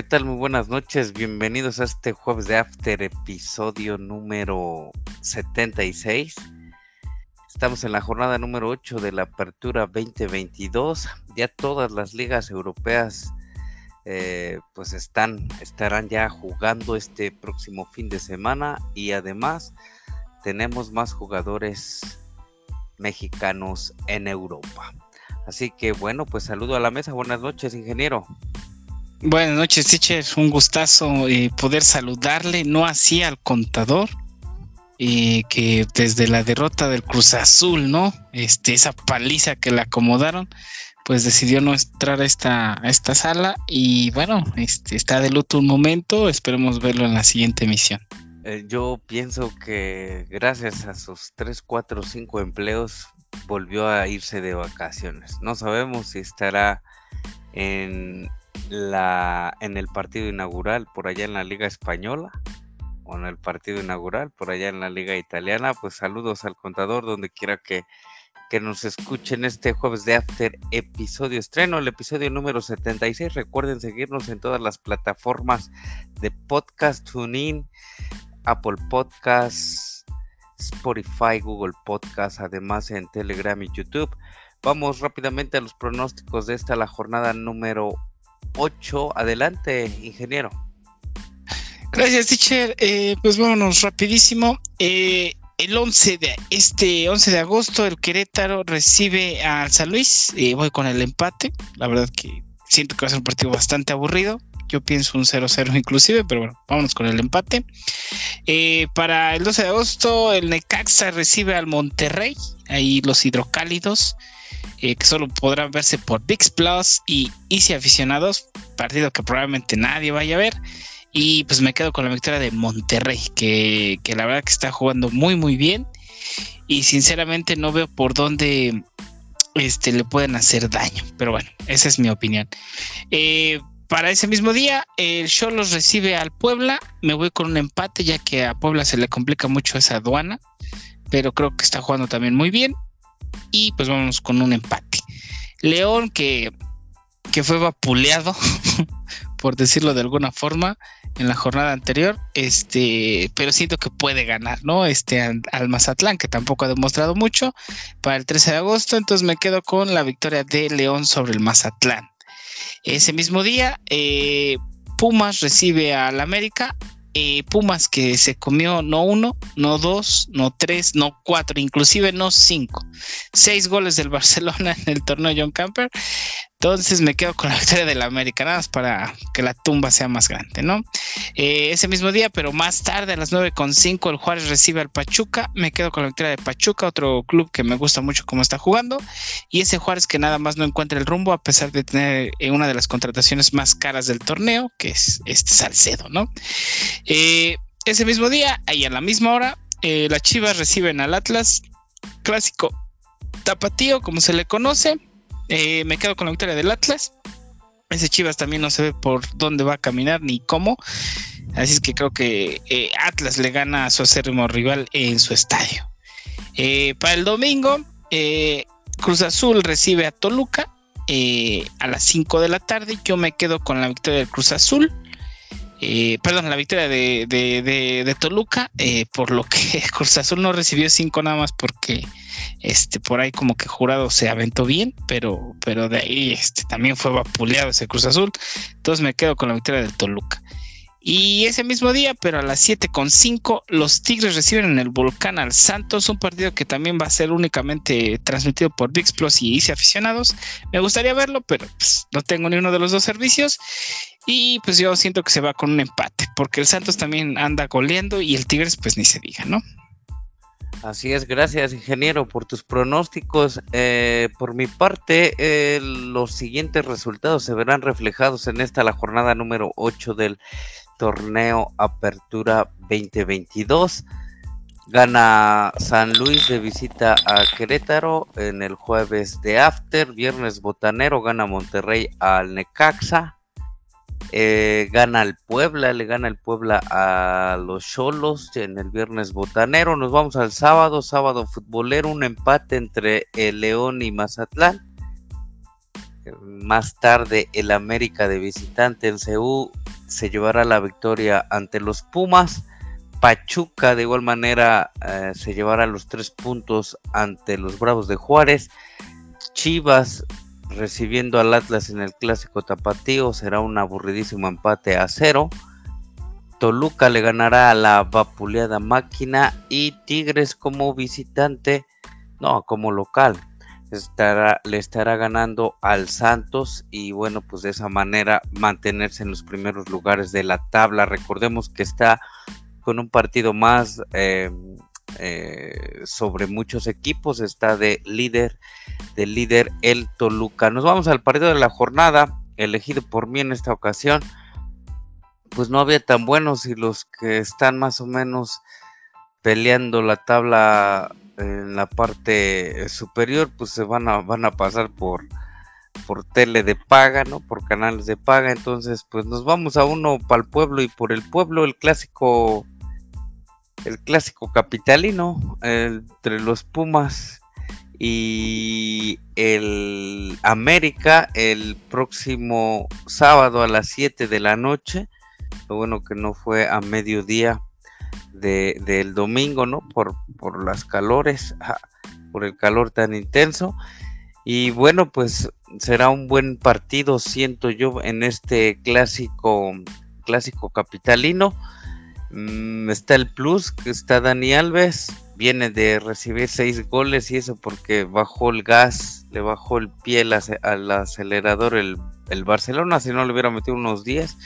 ¿qué tal? Muy buenas noches, bienvenidos a este jueves de After, episodio número 76. Estamos en la jornada número 8 de la Apertura 2022. Ya todas las ligas europeas eh, pues están, estarán ya jugando este próximo fin de semana y además tenemos más jugadores mexicanos en Europa. Así que bueno, pues saludo a la mesa. Buenas noches, ingeniero. Buenas noches, teacher. Un gustazo eh, poder saludarle, no así al contador, eh, que desde la derrota del Cruz Azul, ¿no? Este, esa paliza que le acomodaron, pues decidió no entrar a esta, esta sala y bueno, este, está de luto un momento, esperemos verlo en la siguiente emisión. Eh, yo pienso que gracias a sus 3, 4, 5 empleos volvió a irse de vacaciones. No sabemos si estará en, la, en el partido inaugural por allá en la Liga Española o en el partido inaugural por allá en la Liga Italiana. Pues saludos al contador donde quiera que que nos escuchen este jueves de After episodio estreno, el episodio número 76. Recuerden seguirnos en todas las plataformas de podcast, TuneIn, Apple Podcasts, Spotify, Google Podcasts, además en Telegram y YouTube. Vamos rápidamente a los pronósticos de esta, la jornada número 8. Adelante, ingeniero. Gracias, teacher. Eh, pues vámonos rapidísimo. Eh, el 11 de este 11 de agosto el Querétaro recibe al San Luis y voy con el empate. La verdad que siento que va a ser un partido bastante aburrido. Yo pienso un 0-0 inclusive, pero bueno, vámonos con el empate. Eh, para el 12 de agosto el Necaxa recibe al Monterrey, ahí los hidrocálidos, eh, que solo podrán verse por VIX Plus y Easy Aficionados, partido que probablemente nadie vaya a ver. Y pues me quedo con la victoria de Monterrey, que, la verdad que está jugando muy, muy bien. Y sinceramente no veo por dónde este, le pueden hacer daño. Pero bueno, esa es mi opinión. Eh, para ese mismo día, el Cholos recibe al Puebla. Me voy con un empate, ya que a Puebla se le complica mucho esa aduana. Pero creo que está jugando también muy bien. Y pues vamos con un empate. León, que, que fue vapuleado, por decirlo de alguna forma, en la jornada anterior, este, pero siento que puede ganar, ¿no? Este al, Mazatlán, que tampoco ha demostrado mucho, para el 13 de agosto, entonces me quedo con la victoria de León sobre el Mazatlán. Ese mismo día, eh, Pumas recibe al América. Eh, Pumas que se comió no uno, no dos, no tres, no cuatro, inclusive no cinco. Seis goles del Barcelona en el torneo John Camper. Entonces me quedo con la victoria de la América, nada más para que la tumba sea más grande, ¿no? Eh, ese mismo día, pero más tarde, a las 9.5, el Juárez recibe al Pachuca. Me quedo con la victoria de Pachuca, otro club que me gusta mucho cómo está jugando. Y ese Juárez que nada más no encuentra el rumbo, a pesar de tener eh, una de las contrataciones más caras del torneo, que es este Salcedo, ¿no? Eh, ese mismo día, ahí a la misma hora, las Chivas reciben al Atlas, clásico tapatío, como se le conoce eh, me quedo con la victoria del Atlas. Ese Chivas también no se ve por dónde va a caminar ni cómo. Así es que creo que eh, Atlas le gana a su acérrimo rival en su estadio. Eh, para el domingo, Cruz Azul recibe a Toluca a las 5 de la tarde. Yo me quedo con la victoria del Cruz Azul. Perdón, la victoria de, Toluca, por lo que Cruz Azul no recibió 5 nada más porque este, por ahí como que jurado se aventó bien, pero, pero de ahí este, también fue vapuleado ese Cruz Azul. Entonces me quedo con la victoria del Toluca. Y ese mismo día, pero a las 7.5, los Tigres reciben en el Volcán al Santos, un partido que también va a ser únicamente transmitido por VIX Plus y Easy Aficionados. Me gustaría verlo, pero pues, no tengo ni uno de los dos servicios. Y pues yo siento que se va con un empate, porque el Santos también anda goleando y el Tigres pues ni se diga, ¿no? Así es, gracias ingeniero por tus pronósticos. Eh, por mi parte, eh, los siguientes resultados se verán reflejados en esta, la jornada número 8 del torneo Apertura 2022. Gana San Luis de visita a Querétaro en el jueves de After. Viernes Botanero gana Monterrey al Necaxa. Eh, gana el Puebla, le gana el Puebla a los Cholos en el viernes botanero. Nos vamos al sábado, sábado futbolero, un empate entre el León y Mazatlán. Más tarde el América de visitante en CU se llevará la victoria ante los Pumas. Pachuca de igual manera eh, se llevará los tres puntos ante los Bravos de Juárez. Chivas recibiendo al Atlas en el clásico tapatío será un aburridísimo empate a cero. Toluca le ganará a la vapuleada máquina y Tigres como visitante, no, como local, estará, le estará ganando al Santos y bueno, pues de esa manera mantenerse en los primeros lugares de la tabla. Recordemos que está con un partido más eh, eh, sobre muchos equipos, está de líder, de líder el Toluca. Nos vamos al partido de la jornada, elegido por mí en esta ocasión. Pues no había tan buenos y los que están más o menos peleando la tabla en la parte superior, pues se van a, van a pasar por, por tele de paga, ¿no? Por canales de paga. Entonces, pues nos vamos a uno para el pueblo y por el pueblo, el clásico, el clásico capitalino entre los Pumas y el América el próximo sábado a las 7 de la noche. Lo bueno que no fue a mediodía del domingo, ¿no? Por, por las calores, por el calor tan intenso. Y bueno, pues será un buen partido, siento yo, en este clásico, clásico capitalino. Mm, está el plus, que está Dani Alves, viene de recibir seis goles y eso porque bajó el gas, le bajó el pie al, acelerador el, el, Barcelona, si no le hubiera metido unos 10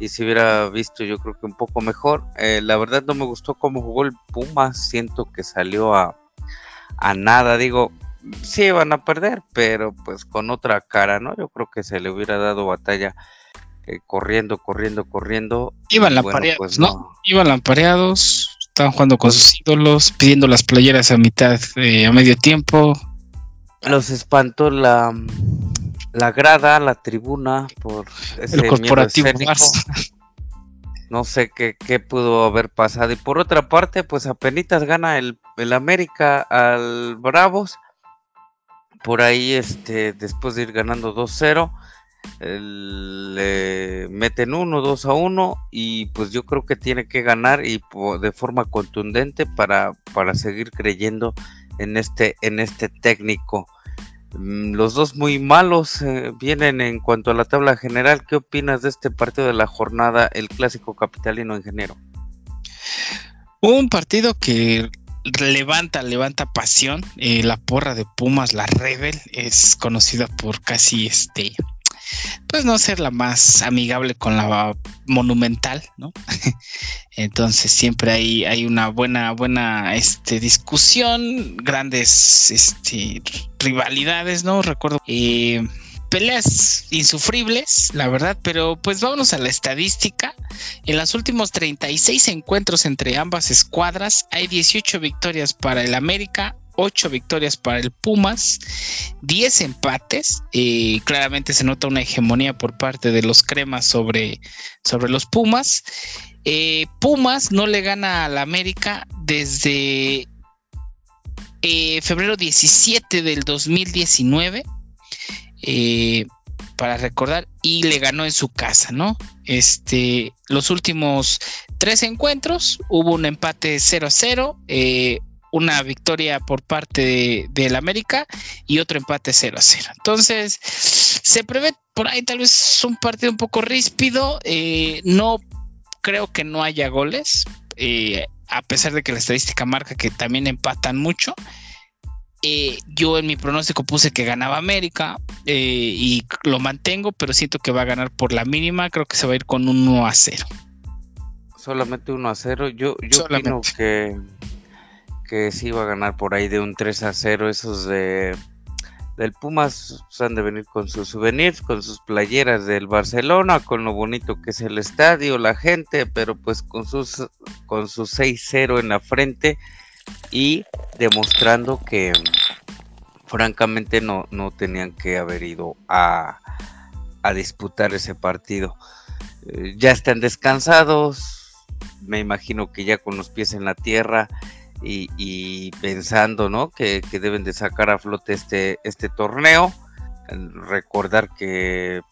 y si hubiera visto yo creo que un poco mejor. Eh, la verdad no me gustó cómo jugó el Puma, siento que salió a, a nada, digo, sí van a perder, pero pues con otra cara, ¿no? Yo creo que se le hubiera dado batalla eh, corriendo, corriendo, corriendo. Iban lampareados, pues, no. Iban lampareados, estaban jugando con sus ídolos, pidiendo las playeras a mitad, eh, a medio tiempo. Los espantó la la grada, la tribuna, por ese el corporativo No sé qué, qué, pudo haber pasado. Y por otra parte, pues apenas gana el, el América al Bravos. Por ahí, este, después de ir ganando 2-0, le meten 1, 2 a 1 y pues yo creo que tiene que ganar y de forma contundente para, para seguir creyendo en este, en este técnico. Mm, los dos muy malos eh, vienen en cuanto a la tabla general. ¿Qué opinas de este partido de la jornada, el clásico capitalino ingeniero? Un partido que levanta, levanta pasión. Eh, la porra de Pumas, la Rebel, es conocida por casi este pues no ser la más amigable con la monumental, ¿no? Entonces siempre hay, hay una buena, buena este, discusión, grandes este, rivalidades, ¿no? Recuerdo eh, peleas insufribles, la verdad, pero pues vámonos a la estadística. En los últimos 36 encuentros entre ambas escuadras hay 18 victorias para el América, 8 victorias para el Pumas, 10 empates. y claramente se nota una hegemonía por parte de los cremas sobre, sobre los Pumas. Eh, Pumas no le gana al América desde eh, febrero 17 del 2019. Eh, para recordar, y le ganó en su casa, ¿no? Este, los últimos tres encuentros hubo un empate 0 a 0, una victoria por parte del América y otro empate 0 a 0. Entonces, se prevé por ahí tal vez un partido un poco ríspido. Eh, no creo que no haya goles, eh, a pesar de que la estadística marca que también empatan mucho. Eh, yo en mi pronóstico puse que ganaba América y lo mantengo, pero siento que va a ganar por la mínima. Creo que se va a ir con un 1 a 0. Solamente 1 a 0. Yo, yo opino que que sí iba a ganar por ahí de un 3 a 0. Esos de del Pumas han de venir con sus souvenirs, con sus playeras del Barcelona, con lo bonito que es el estadio, la gente, pero pues con sus con su 6-0 en la frente y demostrando que francamente no, no tenían que haber ido a, a disputar ese partido. Eh, ya están descansados, me imagino que ya con los pies en la tierra y, pensando ¿no? Que, deben de sacar a flote este, este torneo. recordar que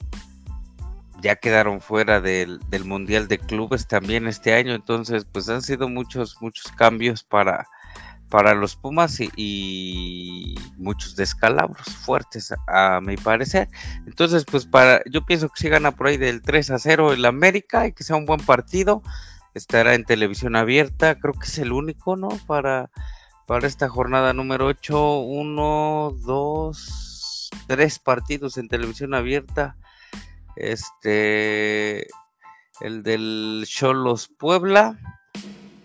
ya quedaron fuera del, Mundial de Clubes también este año, entonces pues han sido muchos, muchos cambios para, para los Pumas y, muchos descalabros fuertes a, mi parecer. Entonces pues para, yo pienso que si gana por ahí del 3 a 0 el América y que sea un buen partido, estará en televisión abierta, creo que es el único, ¿no? Para, para esta jornada número 8, 1, 2, 3 partidos en televisión abierta este, el del Cholos Puebla,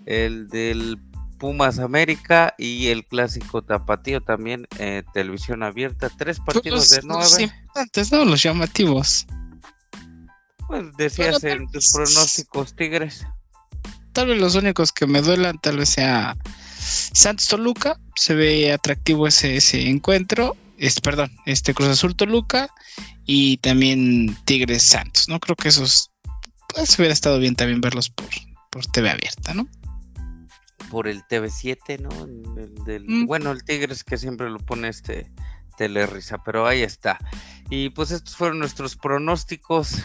el del Pumas América y el clásico Tapatío también eh, televisión abierta. Tres partidos de nueve. Antes, ¿no? Los llamativos. Pues decías en tus pronósticos Tigres. Tal vez los únicos que me duelan tal vez sea Santos Toluca. Se ve atractivo ese, ese encuentro. Este, perdón, este Cruz Azul Toluca y también Tigres Santos, ¿no? Creo que esos, pues hubiera estado bien también verlos por, por TV abierta, ¿no? Por el TV7, ¿no? Mm. Bueno, el Tigres que siempre lo pone este Telerisa, pero ahí está. Y pues estos fueron nuestros pronósticos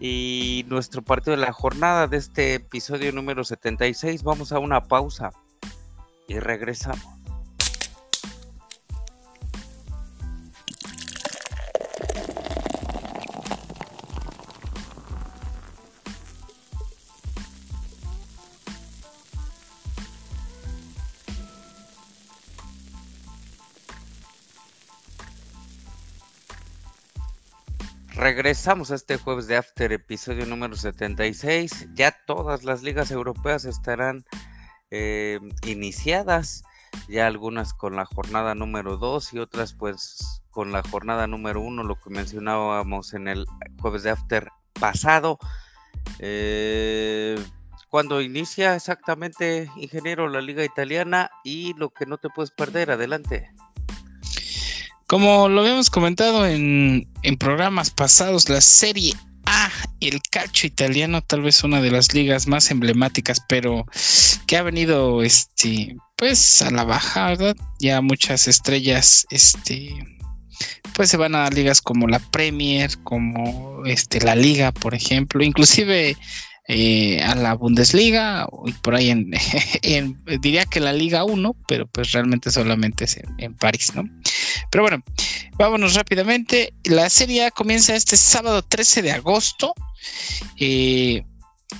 y nuestro partido de la jornada de este episodio número 76. Vamos a una pausa y regresamos. Regresamos a este jueves de After, episodio número 76. Ya todas las ligas europeas estarán eh, iniciadas, ya algunas con la jornada número 2 y otras pues con la jornada número 1, lo que mencionábamos en el jueves de After pasado. Eh, cuando inicia exactamente, ingeniero, la liga italiana y lo que no te puedes perder, adelante. Como lo habíamos comentado en, programas pasados, la Serie A, el calcio italiano, tal vez una de las ligas más emblemáticas, pero que ha venido este, pues a la baja, ¿verdad? Ya muchas estrellas, este, pues se van a ligas como la Premier, como este, la Liga, por ejemplo, inclusive eh, a la Bundesliga por ahí en, diría que la Liga 1, pero pues realmente solamente es en, París, ¿no? Pero bueno, vámonos rápidamente. La serie comienza este sábado 13 de agosto. Eh,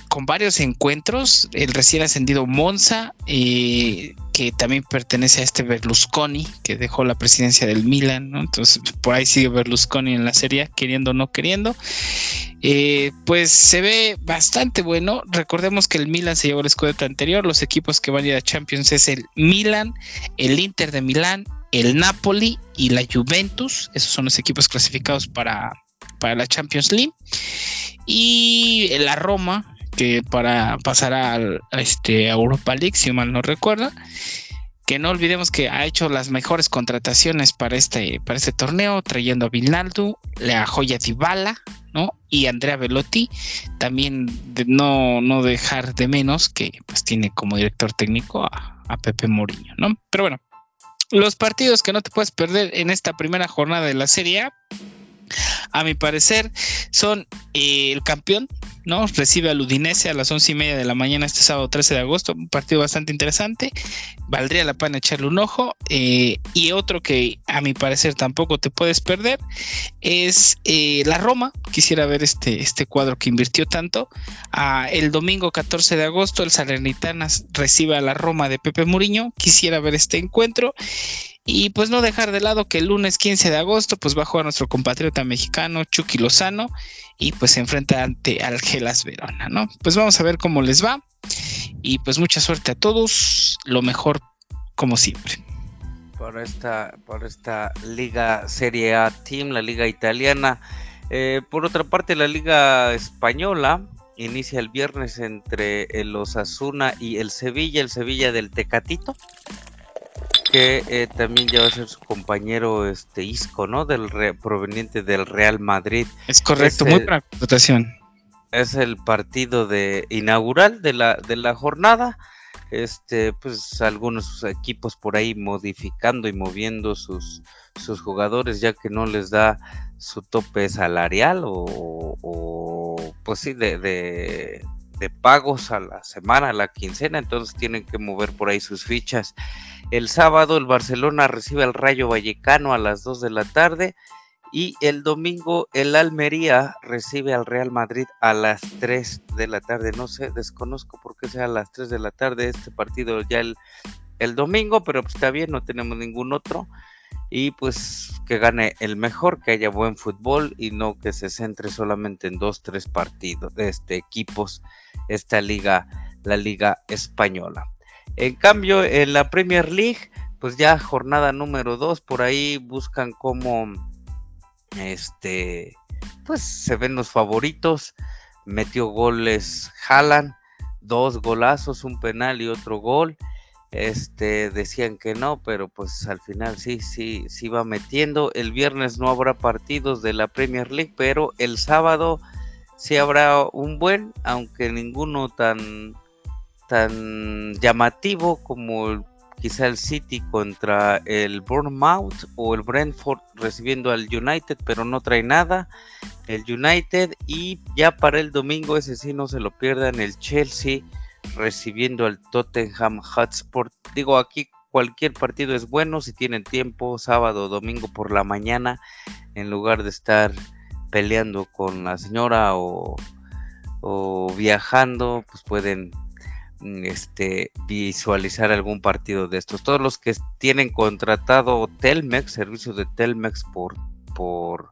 con varios encuentros. El recién ascendido Monza, eh, que también pertenece a este Berlusconi, que dejó la presidencia del Milan, Entonces, por ahí sigue Berlusconi en la serie, queriendo o no queriendo. Eh, pues se ve bastante bueno. Recordemos que el Milan se llevó el escudeto anterior. Los equipos que van a ir a Champions es el Milan, el Inter de Milán, el Napoli y la Juventus. Esos son los equipos clasificados para, para la Champions League. Y la Roma, que para pasar a, este, Europa League, si mal no recuerda. Que no olvidemos que ha hecho las mejores contrataciones para este, para este torneo, trayendo a Vinaldo, la joya Dybala, ¿no? Y Andrea Velotti, también no, no dejar de menos que pues tiene como director técnico a, a Pepe Mourinho, ¿no? Pero bueno, los partidos que no te puedes perder en esta primera jornada de la Serie A a mi parecer, son eh, el campeón, Recibe al Udinese a las once y media de la mañana este sábado 13 de agosto, un partido bastante interesante, valdría la pena echarle un ojo. Eh, y otro que a mi parecer tampoco te puedes perder es eh, la Roma, quisiera ver este, este cuadro que invirtió tanto. Ah, el domingo 14 de agosto el Salernitanas recibe a la Roma de Pepe Muriño, quisiera ver este encuentro. Y pues no dejar de lado que el lunes 15 de agosto pues va a jugar nuestro compatriota mexicano Chucky Lozano y pues se enfrenta ante Algelas Verona, ¿no? Pues vamos a ver cómo les va y pues mucha suerte a todos, lo mejor como siempre. Para esta, para esta Liga Serie A Team, la Liga Italiana. Eh, por otra parte, la Liga Española inicia el viernes entre el Osasuna y el Sevilla, el Sevilla del Tecatito que eh, también ya va a ser su compañero este Isco, ¿no? Del proveniente del Real Madrid. Es correcto, muy buena votación. Es el partido de inaugural de la, de la jornada. este, pues algunos equipos por ahí modificando y moviendo sus, sus jugadores ya que no les da su tope salarial o, pues sí, de, de, de, pagos a la semana, a la quincena, entonces tienen que mover por ahí sus fichas. El sábado el Barcelona recibe al Rayo Vallecano a las 2 de la tarde y el domingo el Almería recibe al Real Madrid a las 3 de la tarde. No sé, desconozco por qué sea a las 3 de la tarde este partido ya el, el domingo, pero pues está bien, no tenemos ningún otro. Y pues que gane el mejor, que haya buen fútbol y no que se centre solamente en dos, tres partidos, este, equipos, esta liga, la liga española. En cambio, en la Premier League, pues ya jornada número 2, por ahí buscan cómo este, pues se ven los favoritos. Metió goles Haaland, dos golazos, un penal y otro gol. Este, decían que no, pero pues al final sí, sí, sí va metiendo. El viernes no habrá partidos de la Premier League, pero el sábado sí habrá un buen, aunque ninguno tan tan llamativo como quizá el City contra el Bournemouth o el Brentford recibiendo al United, pero no trae nada. El United y ya para el domingo, ese sí no se lo pierdan, el Chelsea recibiendo al Tottenham Hotspur. Digo, aquí cualquier partido es bueno si tienen tiempo, sábado domingo por la mañana, en lugar de estar peleando con la señora o, o viajando, pues pueden Mm, este, visualizar algún partido de estos. Todos los que tienen contratado Telmex, servicio de Telmex por, por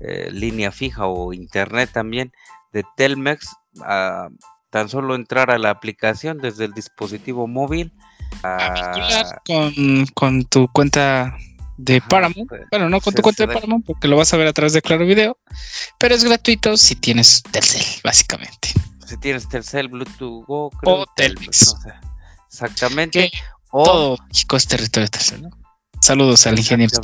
eh, línea fija o internet también de Telmex, ah, tan solo entrar a la aplicación desde el dispositivo móvil. A... Con, con, tu cuenta de Paramount. Pues, bueno, no con tu cuenta de Paramount porque lo vas a ver a través de Claro Video, pero es gratuito si tienes Telcel, básicamente si tienes Telcel, Bluetooth Go, o Telmex. exactamente. O, todo México es territorio Telcel, ¿no? Saludos al ingeniero.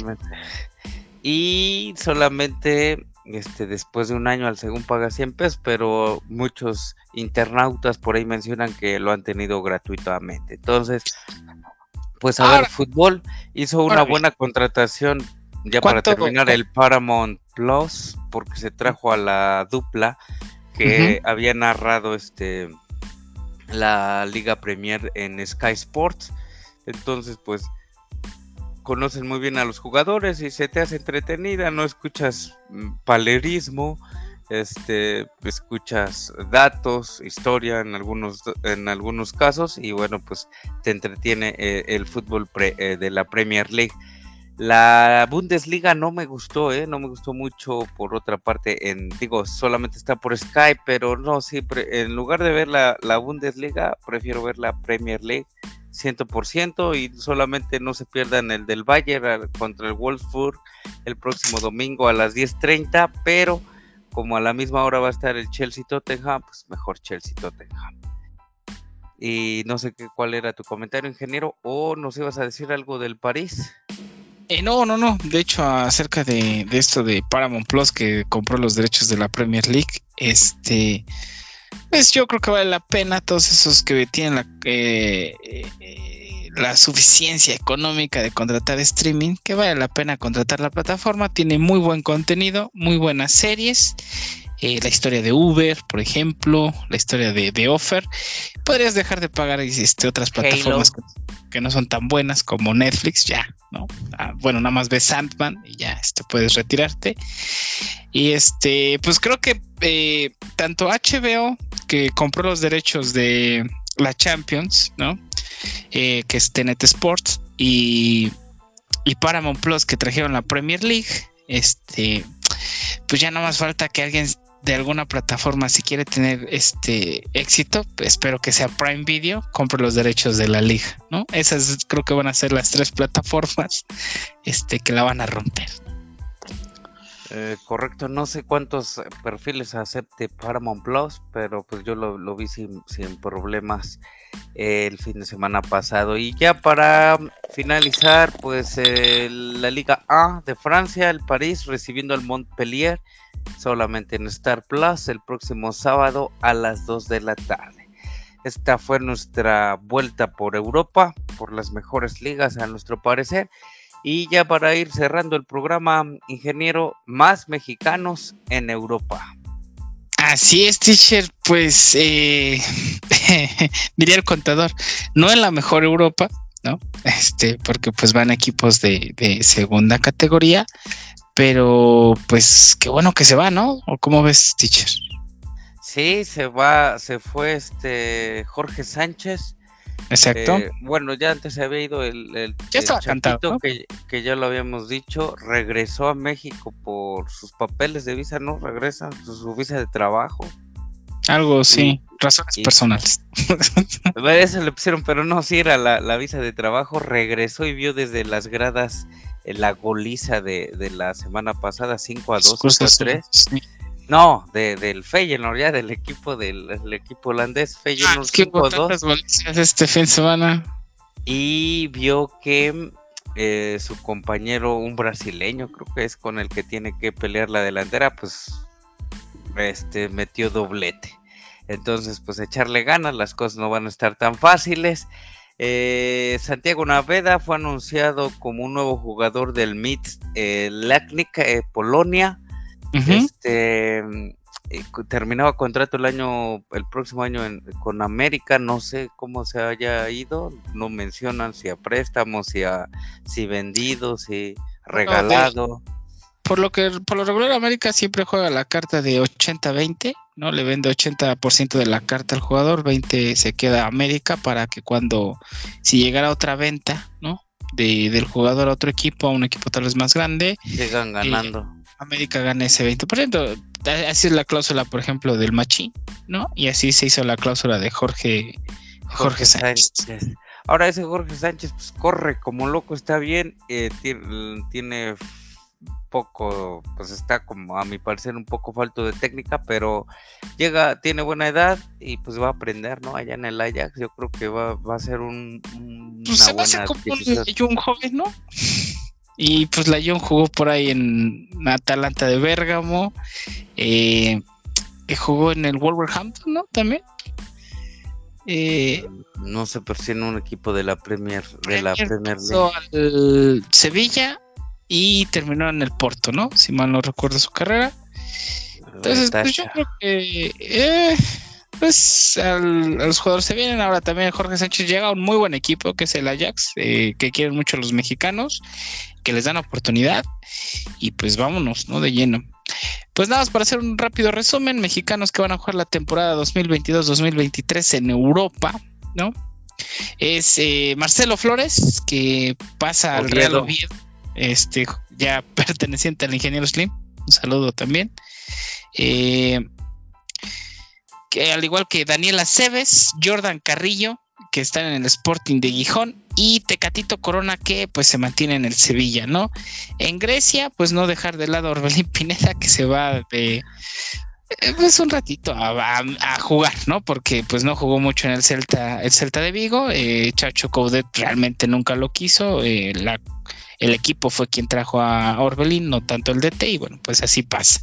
Y solamente este, después de un año al según paga 100 pesos, pero muchos internautas por ahí mencionan que lo han tenido gratuitamente. Entonces, pues a ver, fútbol hizo una buena contratación ya para terminar el Paramount Plus, porque se trajo a la dupla que había narrado este la Liga Premier en Sky Sports. Entonces, pues conocen muy bien a los jugadores y se te hace entretenida, no escuchas mm, palerismo, este escuchas datos, historia en algunos en algunos casos y bueno, pues te entretiene eh, el fútbol eh, de la Premier League. La Bundesliga no me gustó, ¿eh? no me gustó mucho por otra parte, en, digo, solamente está por Skype, pero no, siempre, en lugar de ver la, Bundesliga, prefiero ver la Premier League 100% y solamente no se pierdan el del Bayern contra el Wolfsburg el próximo domingo a las 10.30, pero como a la misma hora va a estar el Chelsea Tottenham, pues mejor Chelsea Tottenham. Y no sé qué, cuál era tu comentario, ingeniero, o nos ibas a decir algo del París. Eh, no, no, no. De hecho, acerca de, esto de Paramount Plus que compró los derechos de la Premier League, este, pues yo creo que vale la pena todos esos que tienen la, eh, eh, la suficiencia económica de contratar streaming, que vale la pena contratar la plataforma. Tiene muy buen contenido, muy buenas series. la historia de Uber, por ejemplo, la historia de, de Offer. Podrías dejar de pagar este, otras plataformas que no son tan buenas como Netflix, ya, ¿no? Ah, bueno, nada más ves Sandman y ya este, puedes retirarte. Y este, pues creo que eh, tanto HBO, que compró los derechos de la Champions, ¿no? Eh, que es TNT Sports, y, y Paramount Plus, que trajeron la Premier League, este, pues ya no más falta que alguien de alguna plataforma si quiere tener este éxito, espero que sea Prime Video, compre los derechos de la liga, ¿no? Esas creo que van a ser las tres plataformas este, que la van a romper. Eh, correcto, no sé cuántos perfiles acepte Paramount Plus, pero pues yo lo, vi sin, problemas el fin de semana pasado. Y ya para finalizar, pues la Liga A de Francia, el París recibiendo al Montpellier solamente en Star Plus el próximo sábado a las 2 de la tarde. Esta fue nuestra vuelta por Europa, por las mejores ligas a nuestro parecer. Y ya para ir cerrando el programa, ingeniero, más mexicanos en Europa. Así es, teacher, pues eh, diría el contador, no en la mejor Europa, ¿no? Este, porque pues van equipos de, de segunda categoría, pero pues qué bueno que se va, ¿no? ¿O cómo ves, teacher? Sí, se va, se fue este Jorge Sánchez. Exacto. Eh, bueno, ya antes se había ido el, el, Ya el cantado, ¿no? que, que ya lo habíamos dicho, regresó a México por sus papeles de visa, ¿no? Regresa su, su visa de trabajo. Algo, sí, razones y- personales. Eso le pusieron, pero no, sí era la, la visa de trabajo. Regresó y vio desde las gradas eh, la goliza de, de la semana pasada, 5 a 2, 5 a Cosas, 3. sí. No, de, del Feyenoord, ya del equipo del el equipo holandés, Ah, Feyenoord es que 5 hubo a 2. tantas golizas este fin de semana. Y vio que eh, su compañero, un brasileño, creo que es con el que tiene que pelear la delantera, pues este metió doblete. Entonces, pues echarle ganas, las cosas no van a estar tan fáciles. Eh, Santiago Naveda fue anunciado como un nuevo jugador del MIT eh, eh, Polonia. Este eh, terminaba contrato el año, el próximo año en- con América, no sé cómo se haya ido, no mencionan si a préstamos, si a si vendido, si regalado. Por lo que por lo regular América siempre juega la carta de 80-20, ¿no? Le vende 80% de la carta al jugador, 20 se queda a América para que cuando si llegara otra venta, ¿no? De, del jugador a otro equipo, a un equipo tal vez más grande, Llegan ganando. América gana ese 20%. A- Así es la cláusula, por ejemplo, del Machín, ¿no? Y así se hizo la cláusula de Jorge Jorge Sánchez. Ahora ese Jorge Sánchez pues corre como loco, está bien, eh, ti- tiene poco, pues está como a mi parecer un poco falto de técnica, pero llega, tiene buena edad y pues va a aprender, ¿no? Allá en el Ajax yo creo que va, va a ser un, un- Pues una se me hace buena como un Jung joven, ¿no? Y pues la Jung jugó por ahí en Atalanta de Bérgamo, eh, que jugó en el Wolverhampton, ¿no? También. Eh, No se percibe un equipo de la Premier, de la Premier Premier League. al Sevilla y terminó en el Porto, ¿no? Si mal no recuerdo su carrera. Entonces, pues yo creo que eh, pues al- a los jugadores se vienen. Ahora también Jorge Sánchez llega a un muy buen equipo que es el Ajax, eh, que quieren mucho los mexicanos, que les dan oportunidad. Y pues vámonos, ¿no? De lleno. Pues nada más para hacer un rápido resumen, mexicanos que van a jugar la temporada 2022-2023 en Europa, ¿no? Es eh, Marcelo Flores, que pasa al Real Oviedo. Este, ya perteneciente al ingeniero Slim. Un saludo también. Eh, que al igual que Daniela Cebes, Jordan Carrillo, que están en el Sporting de Gijón, y Tecatito Corona, que pues se mantiene en el Sevilla, ¿no? En Grecia, pues no dejar de lado a Orbelín Pineda, que se va de eh, pues un ratito a, jugar, ¿no? Porque pues no jugó mucho en el Celta, el Celta de Vigo, eh, Chacho Coudet realmente nunca lo quiso, eh, el equipo fue quien trajo a Orbelín, no tanto el DT, y bueno, pues así pasa.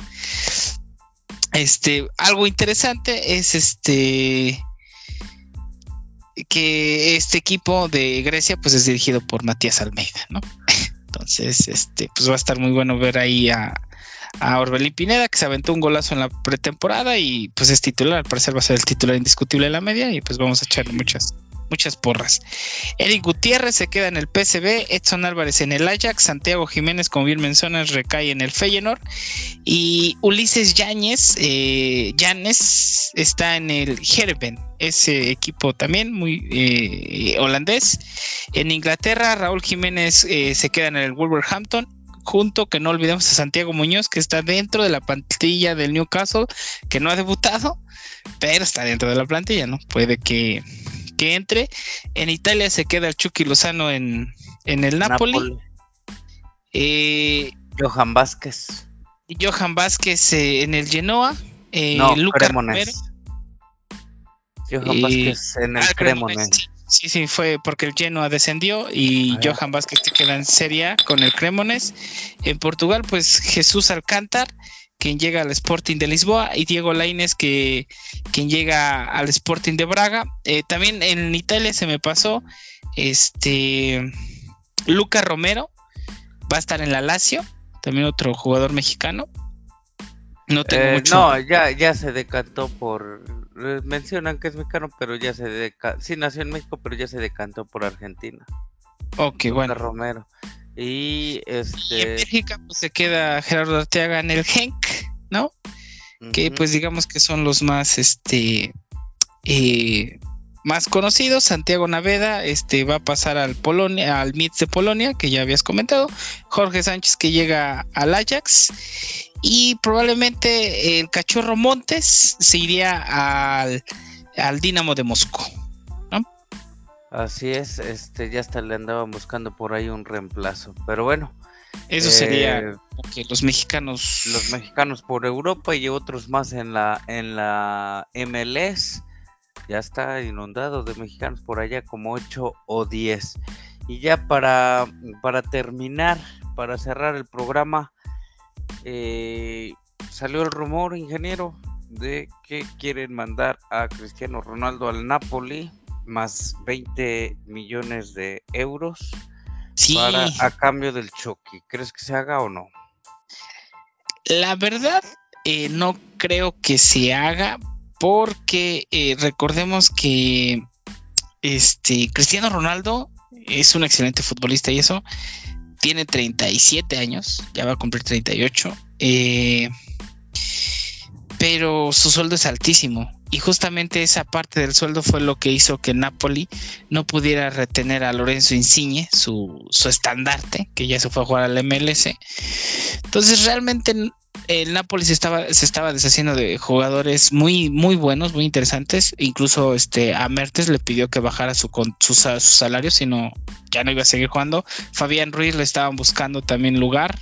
Este, algo interesante es este que este equipo de Grecia pues es dirigido por Matías Almeida, ¿no? Entonces, este, pues va a estar muy bueno ver ahí a, a Orbelín Pineda, que se aventó un golazo en la pretemporada y pues es titular, al parecer va a ser el titular indiscutible de la media y pues vamos a echarle muchas, muchas porras. Eric Gutiérrez se queda en el PSV, Edson Álvarez en el Ajax, Santiago Jiménez, como bien mencionas, recae en el Feyenoord y Ulises Yáñez, eh, está en el Herben, ese equipo también muy eh, holandés. En Inglaterra, Raúl Jiménez eh, se queda en el Wolverhampton. Junto que no olvidemos a Santiago Muñoz, que está dentro de la plantilla del Newcastle, que no ha debutado, pero está dentro de la plantilla, ¿no? Puede que, que entre. En Italia se queda el Chucky Lozano en, en el Napoli. Napoli. Eh, Johan Vázquez. Johan Vázquez eh, en el Genoa. Eh, no, Lucas. Johan Y- Vázquez en el Ah, Cremones. Cremonese, Sí, sí, fue porque el Genoa descendió y Ah. Johan Vázquez se queda en Serie A con el Cremones. En Portugal, pues Jesús Alcántar, quien llega al Sporting de Lisboa, y Diego Lainez, que quien llega al Sporting de Braga. Eh, también en Italia se me pasó, este, Luca Romero va a estar en la Lazio, también otro jugador mexicano. No tengo eh, mucho. No, ya, ya se decantó por. Eh, mencionan que es mexicano, pero ya se decantó. Sí, nació en México, pero ya se decantó por Argentina. Ok, bueno. Romero. Y este. en México pues, se queda Gerardo Arteaga en el Genk, ¿no? Que pues digamos que son los más este eh, más conocidos. Santiago Naveda este, va a pasar al Polonia, al de Polonia, que ya habías comentado. Jorge Sánchez que llega al Ajax. Y probablemente el cachorro Montes se iría al, al Dinamo de Moscú. Así es, este ya hasta le andaban buscando por ahí un reemplazo, pero bueno. Eso sería eh, que los mexicanos los mexicanos por Europa y otros más en la en la MLS. Ya está inundado de mexicanos por allá como 8 o 10. Y ya para para terminar, para cerrar el programa eh, salió el rumor, ingeniero, de que quieren mandar a Cristiano Ronaldo al Napoli más 20 millones de euros para, a cambio del choque. ¿Crees que se haga o no? La verdad, eh, no creo que se haga porque eh, recordemos que este Cristiano Ronaldo es un excelente futbolista y eso tiene 37 años, ya va a cumplir 38. Eh, pero su sueldo es altísimo y justamente esa parte del sueldo fue lo que hizo que Napoli no pudiera retener a Lorenzo Insigne, su, estandarte, que ya se fue a jugar al MLS. Entonces realmente el Napoli se estaba, se estaba deshaciendo de jugadores muy, muy buenos, muy interesantes. Incluso este, a Mertes le pidió que bajara su, su, su salario, sino ya no iba a seguir jugando. Fabián Ruiz le estaban buscando también lugar.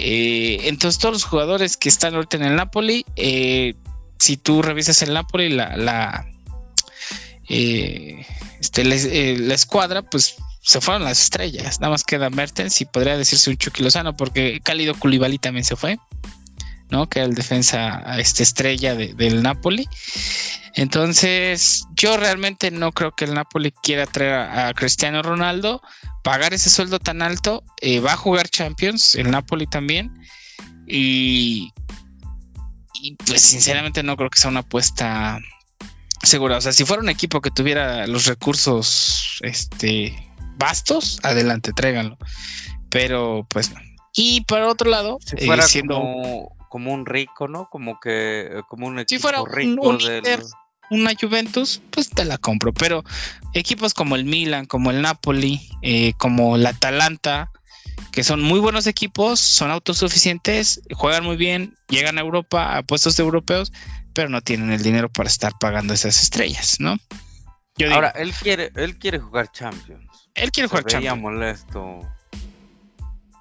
Eh, entonces todos los jugadores que están ahorita en el Napoli, eh, si tú revisas el Napoli, la, la, eh, este, la escuadra, pues se fueron las estrellas. Nada más queda Mertens y podría decirse un Chucky Lozano, porque Cálido Koulibaly también se fue, ¿no? Que era el defensa este, estrella del Napoli. Entonces, yo realmente no creo que el Napoli quiera traer a, Cristiano Ronaldo, pagar ese sueldo tan alto. Eh, va a jugar Champions, el Napoli también. Y, y pues sinceramente no creo que sea una apuesta segura. O sea, si fuera un equipo que tuviera los recursos este, vastos, adelante, tráiganlo. Pero pues no. Y por otro lado, si fuera eh, siendo como, un rico, ¿no? Como que como un equipo si fuera rico un, una Juventus, pues te la compro. Pero equipos como el Milan, como el Napoli, eh, como el Atalanta, que son muy buenos equipos, son autosuficientes, juegan muy bien, llegan a Europa a puestos de europeos, pero no tienen el dinero para estar pagando esas estrellas, ¿no? Ahora, él quiere, él quiere jugar Champions. Él quiere jugar Champions. molesto.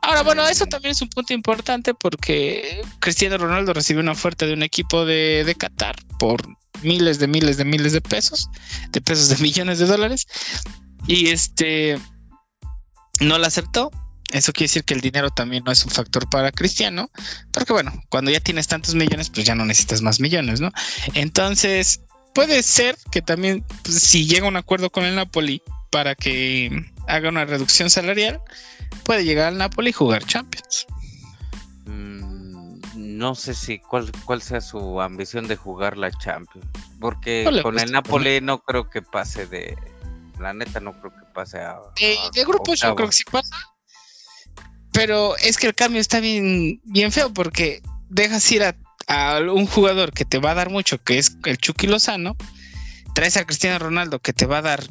Ahora, bueno, eso también es un punto importante porque Cristiano Ronaldo recibe una oferta de un equipo de, de Qatar por miles de miles de miles de pesos, de pesos de millones de dólares. Y este no la aceptó. Eso quiere decir que el dinero también no es un factor para Cristiano, porque bueno, cuando ya tienes tantos millones, pues ya no necesitas más millones, ¿no? Entonces, puede ser que también, pues, si llega un acuerdo con el Napoli para que haga una reducción salarial, puede llegar al Napoli y jugar Champions no sé si cuál, cuál sea su ambición de jugar la Champions. Porque con el Napoli no creo que pase de. La neta, no creo que pase a. de grupo yo creo que sí pasa. Pero es que el cambio está bien, bien feo porque dejas ir a, a un jugador que te va a dar mucho, que es el Chucky Lozano. Traes a Cristiano Ronaldo que te va a dar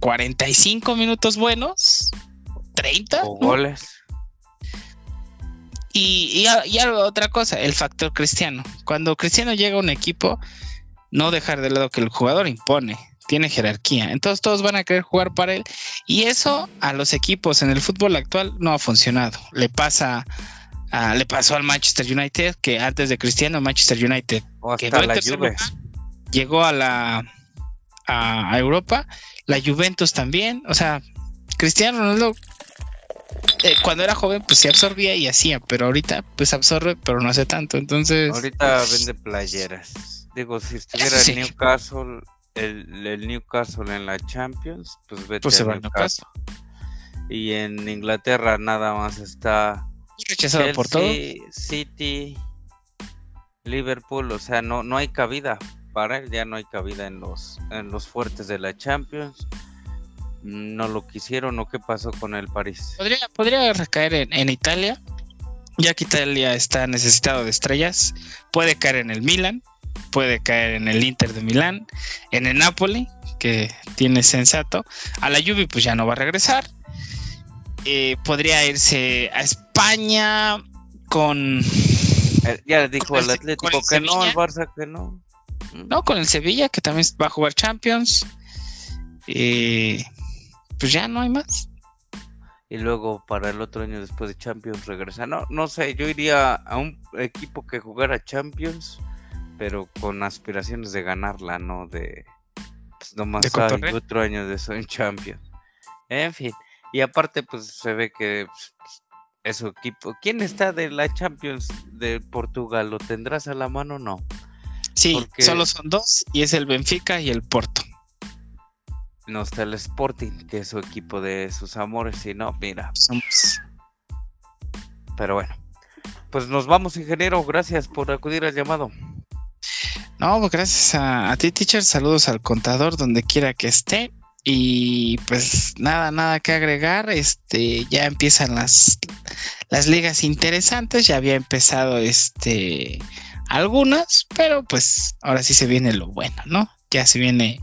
45 minutos buenos, 30 goles. Y, y, otra cosa, el factor cristiano. Cuando Cristiano llega a un equipo, no dejar de lado que el jugador impone, tiene jerarquía. Entonces todos van a querer jugar para él. Y eso a los equipos en el fútbol actual no ha funcionado. Le pasa le pasó al Manchester United que antes de Cristiano Manchester United llegó a la a, Europa, la Juventus también, o sea, Cristiano Ronaldo eh, cuando era joven, pues sí absorbía y hacía, pero ahorita, pues absorbe, pero no hace tanto. Entonces. Ahorita vende playeras. Digo, si estuviera el Newcastle, el, Newcastle en la Champions, pues vete pues se va Newcastle. Y en Inglaterra nada más está. Rechazado por todo. City, Liverpool, o sea, no, no hay cabida para él, ya no hay cabida en los, en los fuertes de la Champions no lo quisieron o qué pasó con el París. Podría, podría recaer en, Italia, ya que Italia está necesitado de estrellas. Puede caer en el Milan, puede caer en el Inter de Milán, en el Napoli, que tiene sensato. A la Juve pues ya no va a regresar. Eh, podría irse a España con... Eh, ya dijo el Atlético que no, el Barça que no. No, con el Sevilla, que también va a jugar Champions. Eh, pues ya no hay más. Y luego para el otro año después de Champions regresa. No, no sé, yo iría a un equipo que jugara Champions, pero con aspiraciones de ganarla, no de pues nomás hay otro año de eso en Champions. En fin, y aparte pues se ve que pues, es su equipo. ¿Quién está de la Champions de Portugal? ¿Lo tendrás a la mano no? Sí, solo son dos y es el Benfica y el Porto no está el Sporting, que es su equipo de sus amores, y no, mira. Pero bueno, pues nos vamos, ingeniero. Gracias por acudir al llamado. No, pues gracias a, ti, teacher. Saludos al contador donde quiera que esté. Y pues nada, nada que agregar. Este, ya empiezan las, las ligas interesantes. Ya había empezado este algunas, pero pues ahora sí se viene lo bueno, ¿no? Ya se viene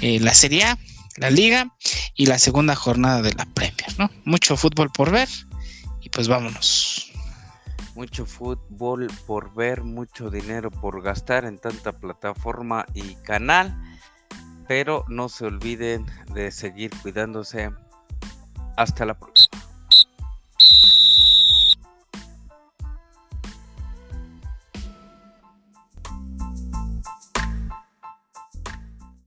eh, la Serie A, la liga y la segunda jornada de la Premier, ¿no? Mucho fútbol por ver y pues vámonos. Mucho fútbol por ver, mucho dinero por gastar en tanta plataforma y canal, pero no se olviden de seguir cuidándose. Hasta la próxima.